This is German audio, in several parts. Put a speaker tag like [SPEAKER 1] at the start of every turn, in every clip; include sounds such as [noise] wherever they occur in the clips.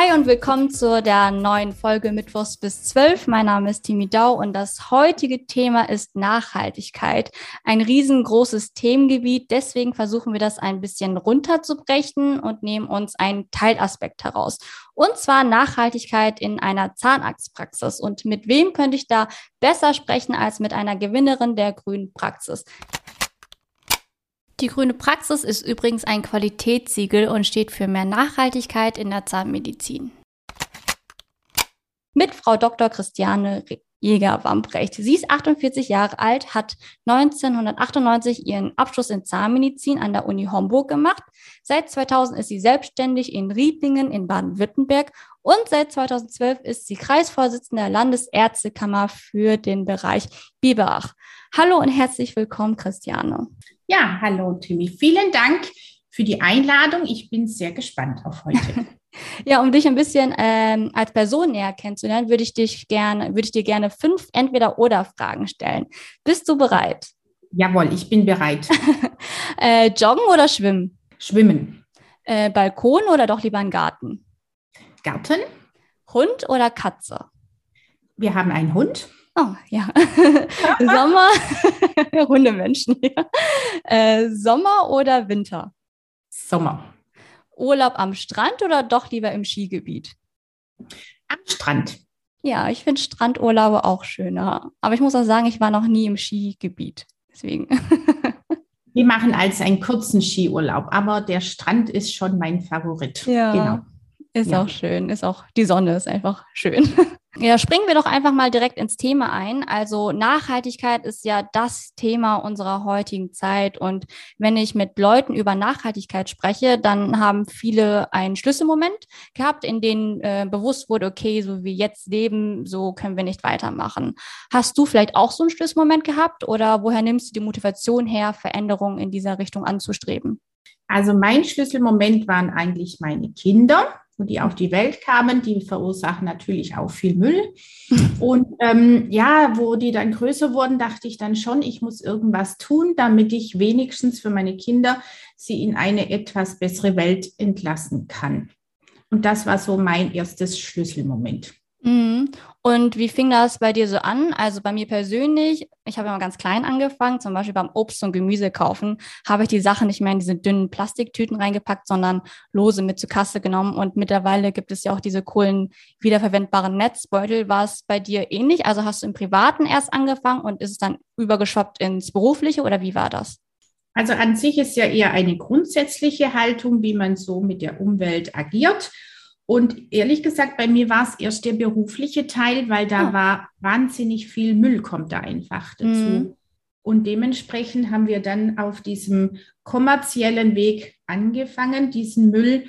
[SPEAKER 1] Hi und willkommen zu der neuen Folge Mittwochs bis 12. Mein Name ist Timi Dau und das heutige Thema ist Nachhaltigkeit. Ein riesengroßes Themengebiet. Deswegen versuchen wir das ein bisschen runterzubrechen und nehmen uns einen Teilaspekt heraus. Und zwar Nachhaltigkeit in einer Zahnarztpraxis. Und mit wem könnte ich da besser sprechen als mit einer Gewinnerin der grünen Praxis? Die grüne Praxis ist übrigens ein Qualitätssiegel und steht für mehr Nachhaltigkeit in der Zahnmedizin. Mit Frau Dr. Christiane Jäger-Wamprecht. Sie ist 48 Jahre alt, hat 1998 ihren Abschluss in Zahnmedizin an der Uni Homburg gemacht. Seit 2000 ist sie selbstständig in Riedlingen in Baden-Württemberg und seit 2012 ist sie Kreisvorsitzende der Landesärztekammer für den Bereich Biberach. Hallo und herzlich willkommen, Christiane.
[SPEAKER 2] Ja, hallo Timmy. Vielen Dank für die Einladung. Ich bin sehr gespannt auf heute. [laughs]
[SPEAKER 1] ja, um dich ein bisschen ähm, als Person näher kennenzulernen, würde ich dich gerne, würde ich dir gerne fünf Entweder-Oder-Fragen stellen. Bist du bereit?
[SPEAKER 2] Jawohl, ich bin bereit. [laughs]
[SPEAKER 1] äh, joggen oder schwimmen?
[SPEAKER 2] Schwimmen.
[SPEAKER 1] Äh, Balkon oder doch lieber ein Garten?
[SPEAKER 2] Garten.
[SPEAKER 1] Hund oder Katze?
[SPEAKER 2] Wir haben einen Hund.
[SPEAKER 1] Oh, ja. [laughs] Sommer, [laughs] Hundemenschen hier. Äh, Sommer oder Winter?
[SPEAKER 2] Sommer.
[SPEAKER 1] Urlaub am Strand oder doch lieber im Skigebiet?
[SPEAKER 2] Am Strand.
[SPEAKER 1] Ja, ich finde Strandurlaube auch schöner. Aber ich muss auch sagen, ich war noch nie im Skigebiet. Deswegen. [laughs]
[SPEAKER 2] Wir machen als einen kurzen Skiurlaub, aber der Strand ist schon mein Favorit.
[SPEAKER 1] Ja. Genau. Ist ja. auch schön, ist auch, die Sonne ist einfach schön. Ja, springen wir doch einfach mal direkt ins Thema ein. Also Nachhaltigkeit ist ja das Thema unserer heutigen Zeit. Und wenn ich mit Leuten über Nachhaltigkeit spreche, dann haben viele einen Schlüsselmoment gehabt, in dem äh, bewusst wurde, okay, so wie jetzt leben, so können wir nicht weitermachen. Hast du vielleicht auch so einen Schlüsselmoment gehabt oder woher nimmst du die Motivation her, Veränderungen in dieser Richtung anzustreben?
[SPEAKER 2] Also mein Schlüsselmoment waren eigentlich meine Kinder wo die auf die Welt kamen. Die verursachen natürlich auch viel Müll. [laughs] Und ähm, ja, wo die dann größer wurden, dachte ich dann schon, ich muss irgendwas tun, damit ich wenigstens für meine Kinder sie in eine etwas bessere Welt entlassen kann. Und das war so mein erstes Schlüsselmoment.
[SPEAKER 1] Mhm. Und wie fing das bei dir so an? Also bei mir persönlich, ich habe immer ganz klein angefangen, zum Beispiel beim Obst und Gemüse kaufen, habe ich die Sachen nicht mehr in diese dünnen Plastiktüten reingepackt, sondern lose mit zur Kasse genommen. Und mittlerweile gibt es ja auch diese coolen wiederverwendbaren Netzbeutel. War es bei dir ähnlich? Also hast du im Privaten erst angefangen und ist es dann übergeschwappt ins Berufliche oder wie war das?
[SPEAKER 2] Also an sich ist ja eher eine grundsätzliche Haltung, wie man so mit der Umwelt agiert. Und ehrlich gesagt, bei mir war es erst der berufliche Teil, weil da oh. war wahnsinnig viel Müll kommt da einfach dazu. Mhm. Und dementsprechend haben wir dann auf diesem kommerziellen Weg angefangen, diesen Müll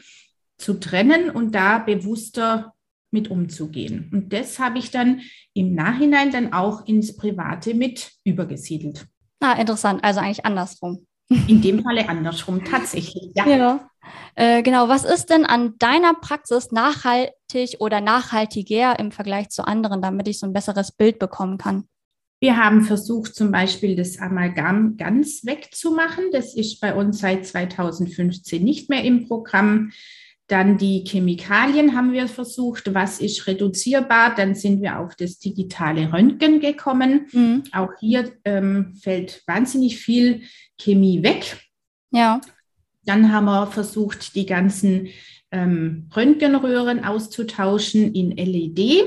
[SPEAKER 2] zu trennen und da bewusster mit umzugehen. Und das habe ich dann im Nachhinein dann auch ins Private mit übergesiedelt.
[SPEAKER 1] Ah, interessant. Also eigentlich andersrum.
[SPEAKER 2] In dem Falle andersrum, tatsächlich,
[SPEAKER 1] ja. ja. Äh, genau, was ist denn an deiner Praxis nachhaltig oder nachhaltiger im Vergleich zu anderen, damit ich so ein besseres Bild bekommen kann?
[SPEAKER 2] Wir haben versucht, zum Beispiel das Amalgam ganz wegzumachen. Das ist bei uns seit 2015 nicht mehr im Programm. Dann die Chemikalien haben wir versucht, was ist reduzierbar. Dann sind wir auf das digitale Röntgen gekommen. Mhm. Auch hier ähm, fällt wahnsinnig viel Chemie weg.
[SPEAKER 1] Ja.
[SPEAKER 2] Dann haben wir versucht, die ganzen ähm, Röntgenröhren auszutauschen in LED.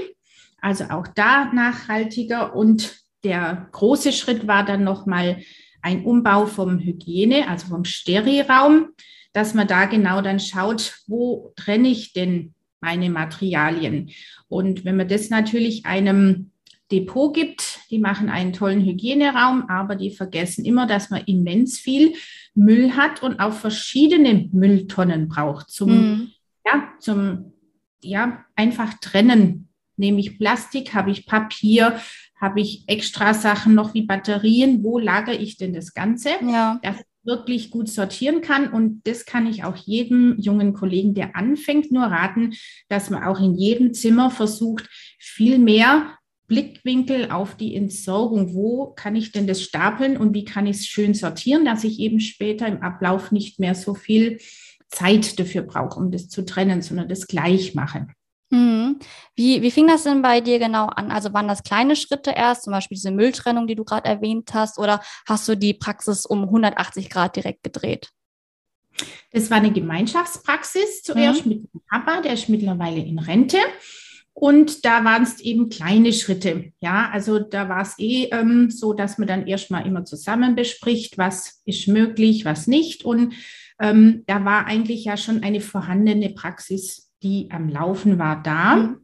[SPEAKER 2] Also auch da nachhaltiger. Und der große Schritt war dann nochmal ein Umbau vom Hygiene, also vom Sterilraum dass man da genau dann schaut, wo trenne ich denn meine Materialien? Und wenn man das natürlich einem Depot gibt, die machen einen tollen Hygieneraum, aber die vergessen immer, dass man immens viel Müll hat und auch verschiedene Mülltonnen braucht zum, mhm. ja, zum, ja, einfach trennen. Nehme ich Plastik, habe ich Papier, habe ich extra Sachen noch wie Batterien, wo lagere ich denn das Ganze?
[SPEAKER 1] Ja.
[SPEAKER 2] Das wirklich gut sortieren kann. Und das kann ich auch jedem jungen Kollegen, der anfängt, nur raten, dass man auch in jedem Zimmer versucht, viel mehr Blickwinkel auf die Entsorgung. Wo kann ich denn das stapeln und wie kann ich es schön sortieren, dass ich eben später im Ablauf nicht mehr so viel Zeit dafür brauche, um das zu trennen, sondern das gleich mache.
[SPEAKER 1] Mhm. Wie, wie fing das denn bei dir genau an? Also waren das kleine Schritte erst, zum Beispiel diese Mülltrennung, die du gerade erwähnt hast, oder hast du die Praxis um 180 Grad direkt gedreht?
[SPEAKER 2] Das war eine Gemeinschaftspraxis zuerst mhm. mit dem Papa, der ist mittlerweile in Rente. Und da waren es eben kleine Schritte. Ja, also da war es eh ähm, so, dass man dann erstmal immer zusammen bespricht, was ist möglich, was nicht. Und ähm, da war eigentlich ja schon eine vorhandene Praxis, die am Laufen war, da.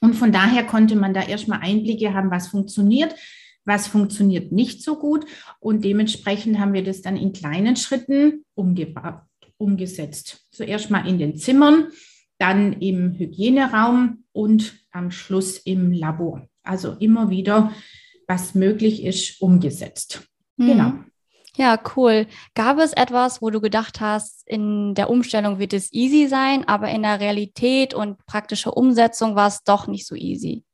[SPEAKER 2] Und von daher konnte man da erstmal Einblicke haben, was funktioniert, was funktioniert nicht so gut. Und dementsprechend haben wir das dann in kleinen Schritten umgesetzt. Zuerst mal in den Zimmern dann im Hygieneraum und am Schluss im Labor. Also immer wieder, was möglich ist, umgesetzt.
[SPEAKER 1] Mhm. Genau. Ja, cool. Gab es etwas, wo du gedacht hast, in der Umstellung wird es easy sein, aber in der Realität und praktische Umsetzung war es doch nicht so easy?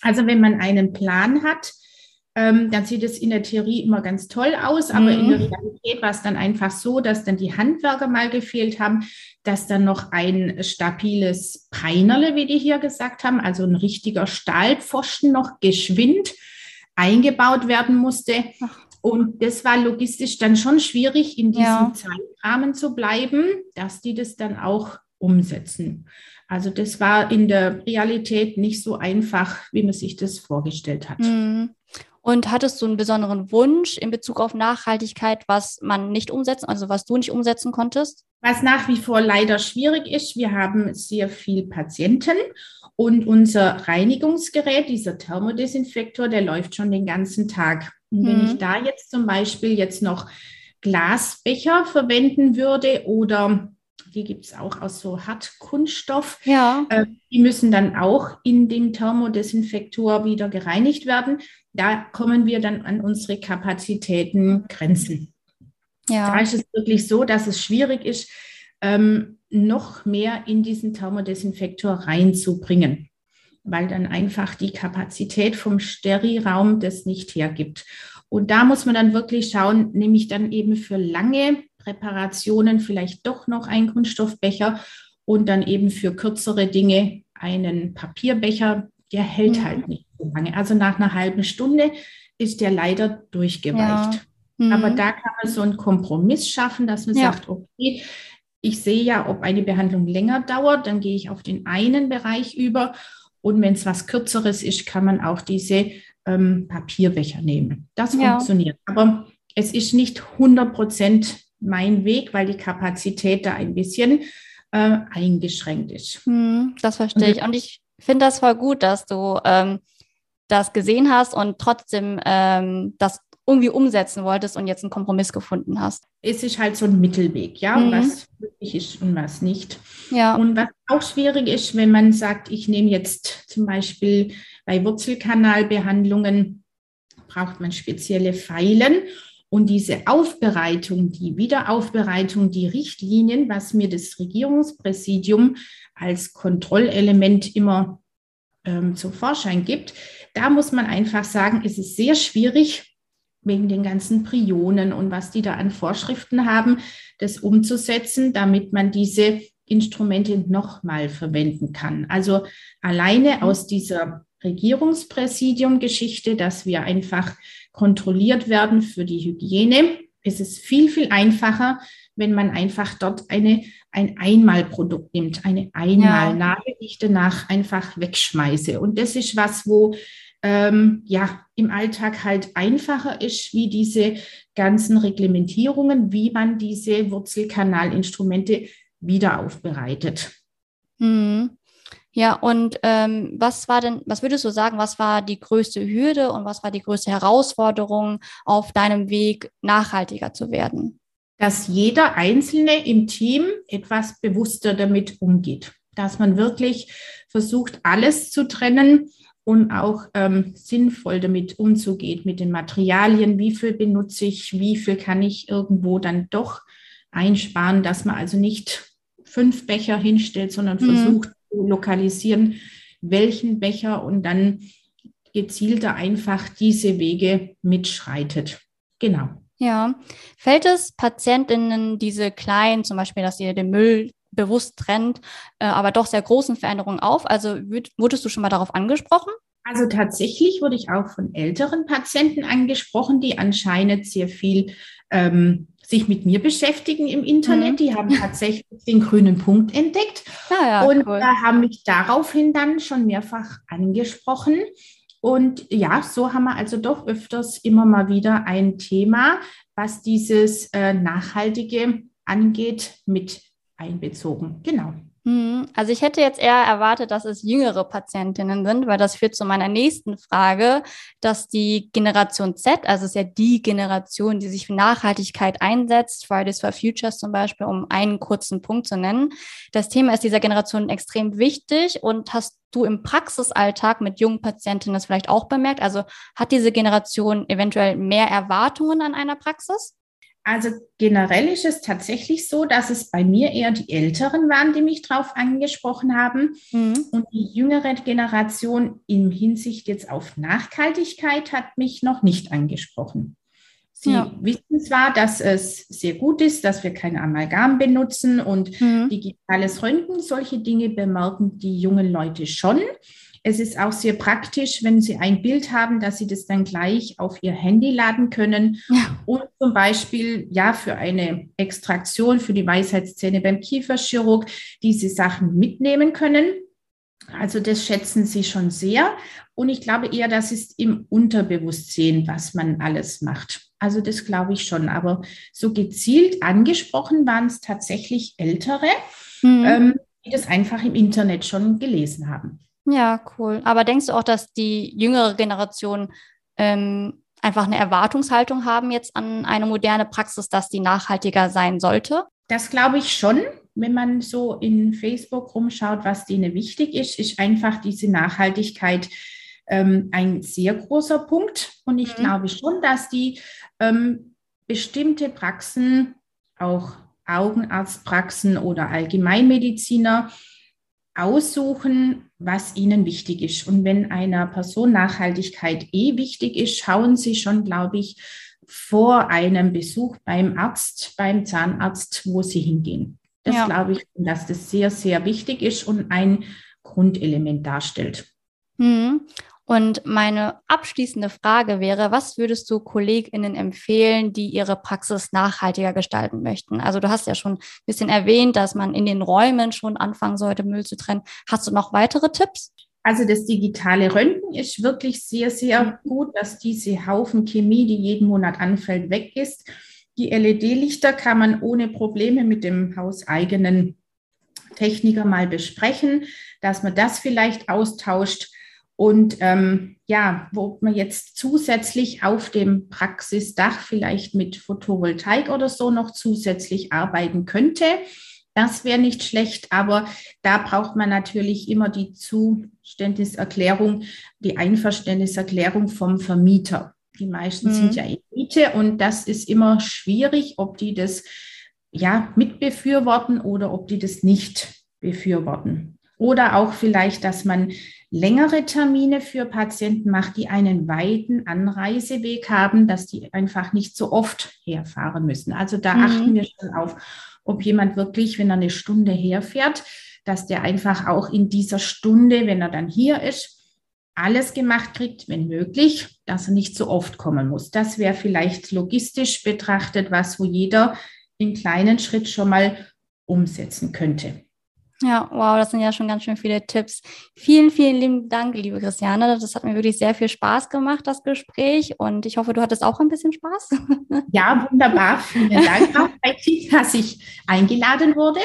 [SPEAKER 2] Also wenn man einen Plan hat, ähm, dann sieht es in der Theorie immer ganz toll aus, aber mhm. in der mhm. Realität war es dann einfach so, dass dann die Handwerker mal gefehlt haben, dass dann noch ein stabiles Peinerle, wie die hier gesagt haben, also ein richtiger Stahlpfosten noch geschwind eingebaut werden musste. Und das war logistisch dann schon schwierig, in diesem ja. Zeitrahmen zu bleiben, dass die das dann auch umsetzen. Also das war in der Realität nicht so einfach, wie man sich das vorgestellt hat.
[SPEAKER 1] Mhm. Und hattest du einen besonderen Wunsch in Bezug auf Nachhaltigkeit, was man nicht umsetzen, also was du nicht umsetzen konntest?
[SPEAKER 2] Was nach wie vor leider schwierig ist, wir haben sehr viel Patienten und unser Reinigungsgerät, dieser Thermodesinfektor, der läuft schon den ganzen Tag. Und wenn ich mhm. da jetzt zum Beispiel jetzt noch Glasbecher verwenden würde oder die gibt es auch aus so Hartkunststoff. Ja. Äh, die müssen dann auch in dem Thermodesinfektor wieder gereinigt werden. Da kommen wir dann an unsere Kapazitäten Grenzen. Ja. Da ist es wirklich so, dass es schwierig ist, ähm, noch mehr in diesen Thermodesinfektor reinzubringen, weil dann einfach die Kapazität vom Sterilraum das nicht hergibt. Und da muss man dann wirklich schauen, nämlich dann eben für lange Präparationen vielleicht doch noch einen Kunststoffbecher und dann eben für kürzere Dinge einen Papierbecher. Der hält mhm. halt nicht so lange. Also nach einer halben Stunde ist der leider durchgeweicht. Ja. Mhm. Aber da kann man so einen Kompromiss schaffen, dass man ja. sagt, okay, ich sehe ja, ob eine Behandlung länger dauert, dann gehe ich auf den einen Bereich über. Und wenn es was Kürzeres ist, kann man auch diese ähm, Papierbecher nehmen. Das ja. funktioniert. Aber es ist nicht 100 Prozent mein Weg, weil die Kapazität da ein bisschen äh, eingeschränkt ist.
[SPEAKER 1] Hm, das verstehe ich. Und ich finde das voll gut, dass du ähm, das gesehen hast und trotzdem ähm, das irgendwie umsetzen wolltest und jetzt einen Kompromiss gefunden hast.
[SPEAKER 2] Es ist halt so ein Mittelweg, ja, mhm. was möglich ist und was nicht. Ja. Und was auch schwierig ist, wenn man sagt, ich nehme jetzt zum Beispiel bei Wurzelkanalbehandlungen, braucht man spezielle Pfeilen und diese Aufbereitung, die Wiederaufbereitung, die Richtlinien, was mir das Regierungspräsidium als Kontrollelement immer ähm, zum Vorschein gibt, da muss man einfach sagen, es ist sehr schwierig, wegen den ganzen Prionen und was die da an Vorschriften haben, das umzusetzen, damit man diese Instrumente nochmal verwenden kann. Also alleine aus dieser Regierungspräsidium-Geschichte, dass wir einfach kontrolliert werden für die Hygiene. Es ist viel, viel einfacher, wenn man einfach dort eine, ein Einmalprodukt nimmt, eine Einmalnadel, die ich danach einfach wegschmeiße. Und das ist was, wo ähm, ja im Alltag halt einfacher ist, wie diese ganzen Reglementierungen, wie man diese Wurzelkanalinstrumente wieder aufbereitet.
[SPEAKER 1] Mhm. Ja, und ähm, was war denn, was würdest du sagen, was war die größte Hürde und was war die größte Herausforderung auf deinem Weg, nachhaltiger zu werden?
[SPEAKER 2] Dass jeder Einzelne im Team etwas bewusster damit umgeht. Dass man wirklich versucht, alles zu trennen und auch ähm, sinnvoll damit umzugehen, mit den Materialien. Wie viel benutze ich? Wie viel kann ich irgendwo dann doch einsparen, dass man also nicht fünf Becher hinstellt, sondern mhm. versucht, lokalisieren, welchen Becher und dann gezielter einfach diese Wege mitschreitet. Genau.
[SPEAKER 1] Ja. Fällt es Patientinnen diese kleinen, zum Beispiel, dass ihr den Müll bewusst trennt, äh, aber doch sehr großen Veränderungen auf? Also wurdest du schon mal darauf angesprochen?
[SPEAKER 2] Also tatsächlich wurde ich auch von älteren Patienten angesprochen, die anscheinend sehr viel ähm, sich mit mir beschäftigen im Internet. Mhm. Die haben tatsächlich den grünen Punkt entdeckt ah, ja, und cool. haben mich daraufhin dann schon mehrfach angesprochen. Und ja, so haben wir also doch öfters immer mal wieder ein Thema, was dieses äh, Nachhaltige angeht, mit einbezogen. Genau.
[SPEAKER 1] Mhm. Also ich hätte jetzt eher erwartet, dass es jüngere Patientinnen sind, weil das führt zu meiner nächsten Frage, dass die Generation Z, also es ist ja die Generation, die sich für Nachhaltigkeit einsetzt, Fridays for Futures zum Beispiel, um einen kurzen Punkt zu nennen. Das Thema ist dieser Generation extrem wichtig und hast du im Praxisalltag mit jungen Patientinnen das vielleicht auch bemerkt? Also hat diese Generation eventuell mehr Erwartungen an einer Praxis?
[SPEAKER 2] Also generell ist es tatsächlich so, dass es bei mir eher die Älteren waren, die mich darauf angesprochen haben. Mhm. Und die jüngere Generation in Hinsicht jetzt auf Nachhaltigkeit hat mich noch nicht angesprochen. Sie ja. wissen zwar, dass es sehr gut ist, dass wir kein Amalgam benutzen und mhm. digitales Röntgen, solche Dinge bemerken die jungen Leute schon. Es ist auch sehr praktisch, wenn Sie ein Bild haben, dass Sie das dann gleich auf Ihr Handy laden können ja. und zum Beispiel ja für eine Extraktion für die Weisheitszähne beim Kieferchirurg diese Sachen mitnehmen können. Also das schätzen Sie schon sehr. Und ich glaube eher, das ist im Unterbewusstsein, was man alles macht. Also das glaube ich schon. Aber so gezielt angesprochen waren es tatsächlich Ältere, mhm. ähm, die das einfach im Internet schon gelesen haben.
[SPEAKER 1] Ja, cool. Aber denkst du auch, dass die jüngere Generation ähm, einfach eine Erwartungshaltung haben jetzt an eine moderne Praxis, dass die nachhaltiger sein sollte?
[SPEAKER 2] Das glaube ich schon. Wenn man so in Facebook rumschaut, was denen wichtig ist, ist einfach diese Nachhaltigkeit ähm, ein sehr großer Punkt. Und ich mhm. glaube schon, dass die ähm, bestimmte Praxen, auch Augenarztpraxen oder Allgemeinmediziner, aussuchen, was ihnen wichtig ist. Und wenn einer Person Nachhaltigkeit eh wichtig ist, schauen sie schon, glaube ich, vor einem Besuch beim Arzt, beim Zahnarzt, wo sie hingehen. Das ja. glaube ich, dass das sehr, sehr wichtig ist und ein Grundelement darstellt.
[SPEAKER 1] Mhm. Und meine abschließende Frage wäre, was würdest du KollegInnen empfehlen, die ihre Praxis nachhaltiger gestalten möchten? Also du hast ja schon ein bisschen erwähnt, dass man in den Räumen schon anfangen sollte, Müll zu trennen. Hast du noch weitere Tipps?
[SPEAKER 2] Also das digitale Röntgen ist wirklich sehr, sehr mhm. gut, dass diese Haufen Chemie, die jeden Monat anfällt, weg ist. Die LED-Lichter kann man ohne Probleme mit dem hauseigenen Techniker mal besprechen, dass man das vielleicht austauscht. Und ähm, ja, wo man jetzt zusätzlich auf dem Praxisdach vielleicht mit Photovoltaik oder so noch zusätzlich arbeiten könnte, das wäre nicht schlecht, aber da braucht man natürlich immer die Zuständniserklärung, die Einverständniserklärung vom Vermieter. Die meisten mhm. sind ja in Miete und das ist immer schwierig, ob die das ja mitbefürworten oder ob die das nicht befürworten. Oder auch vielleicht, dass man längere Termine für Patienten macht, die einen weiten Anreiseweg haben, dass die einfach nicht so oft herfahren müssen. Also da mhm. achten wir schon auf, ob jemand wirklich, wenn er eine Stunde herfährt, dass der einfach auch in dieser Stunde, wenn er dann hier ist, alles gemacht kriegt, wenn möglich, dass er nicht so oft kommen muss. Das wäre vielleicht logistisch betrachtet, was wo jeder in kleinen Schritt schon mal umsetzen könnte.
[SPEAKER 1] Ja, wow, das sind ja schon ganz schön viele Tipps. Vielen, vielen lieben Dank, liebe Christiane. Das hat mir wirklich sehr viel Spaß gemacht, das Gespräch. Und ich hoffe, du hattest auch ein bisschen Spaß. [laughs]
[SPEAKER 2] Ja, wunderbar. Vielen Dank auch, Becky, dass ich eingeladen wurde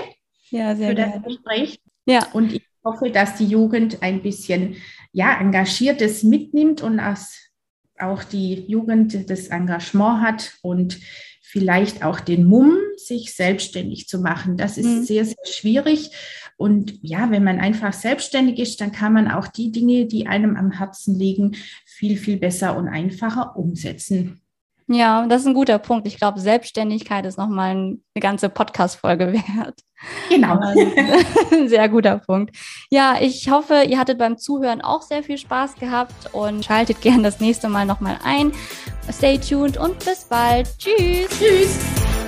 [SPEAKER 1] ja, sehr
[SPEAKER 2] für das gerne. Gespräch. Ja. Und ich hoffe, dass die Jugend ein bisschen ja, Engagiertes mitnimmt und auch die Jugend das Engagement hat und vielleicht auch den Mumm, sich selbstständig zu machen. Das ist mhm. sehr, sehr schwierig. Und ja, wenn man einfach selbstständig ist, dann kann man auch die Dinge, die einem am Herzen liegen, viel, viel besser und einfacher umsetzen.
[SPEAKER 1] Ja, das ist ein guter Punkt. Ich glaube, Selbstständigkeit ist nochmal eine ganze Podcast-Folge wert.
[SPEAKER 2] Genau.
[SPEAKER 1] Ein [laughs] sehr guter Punkt. Ja, ich hoffe, ihr hattet beim Zuhören auch sehr viel Spaß gehabt und schaltet gerne das nächste Mal nochmal ein. Stay tuned und bis bald. Tschüss.
[SPEAKER 2] Tschüss.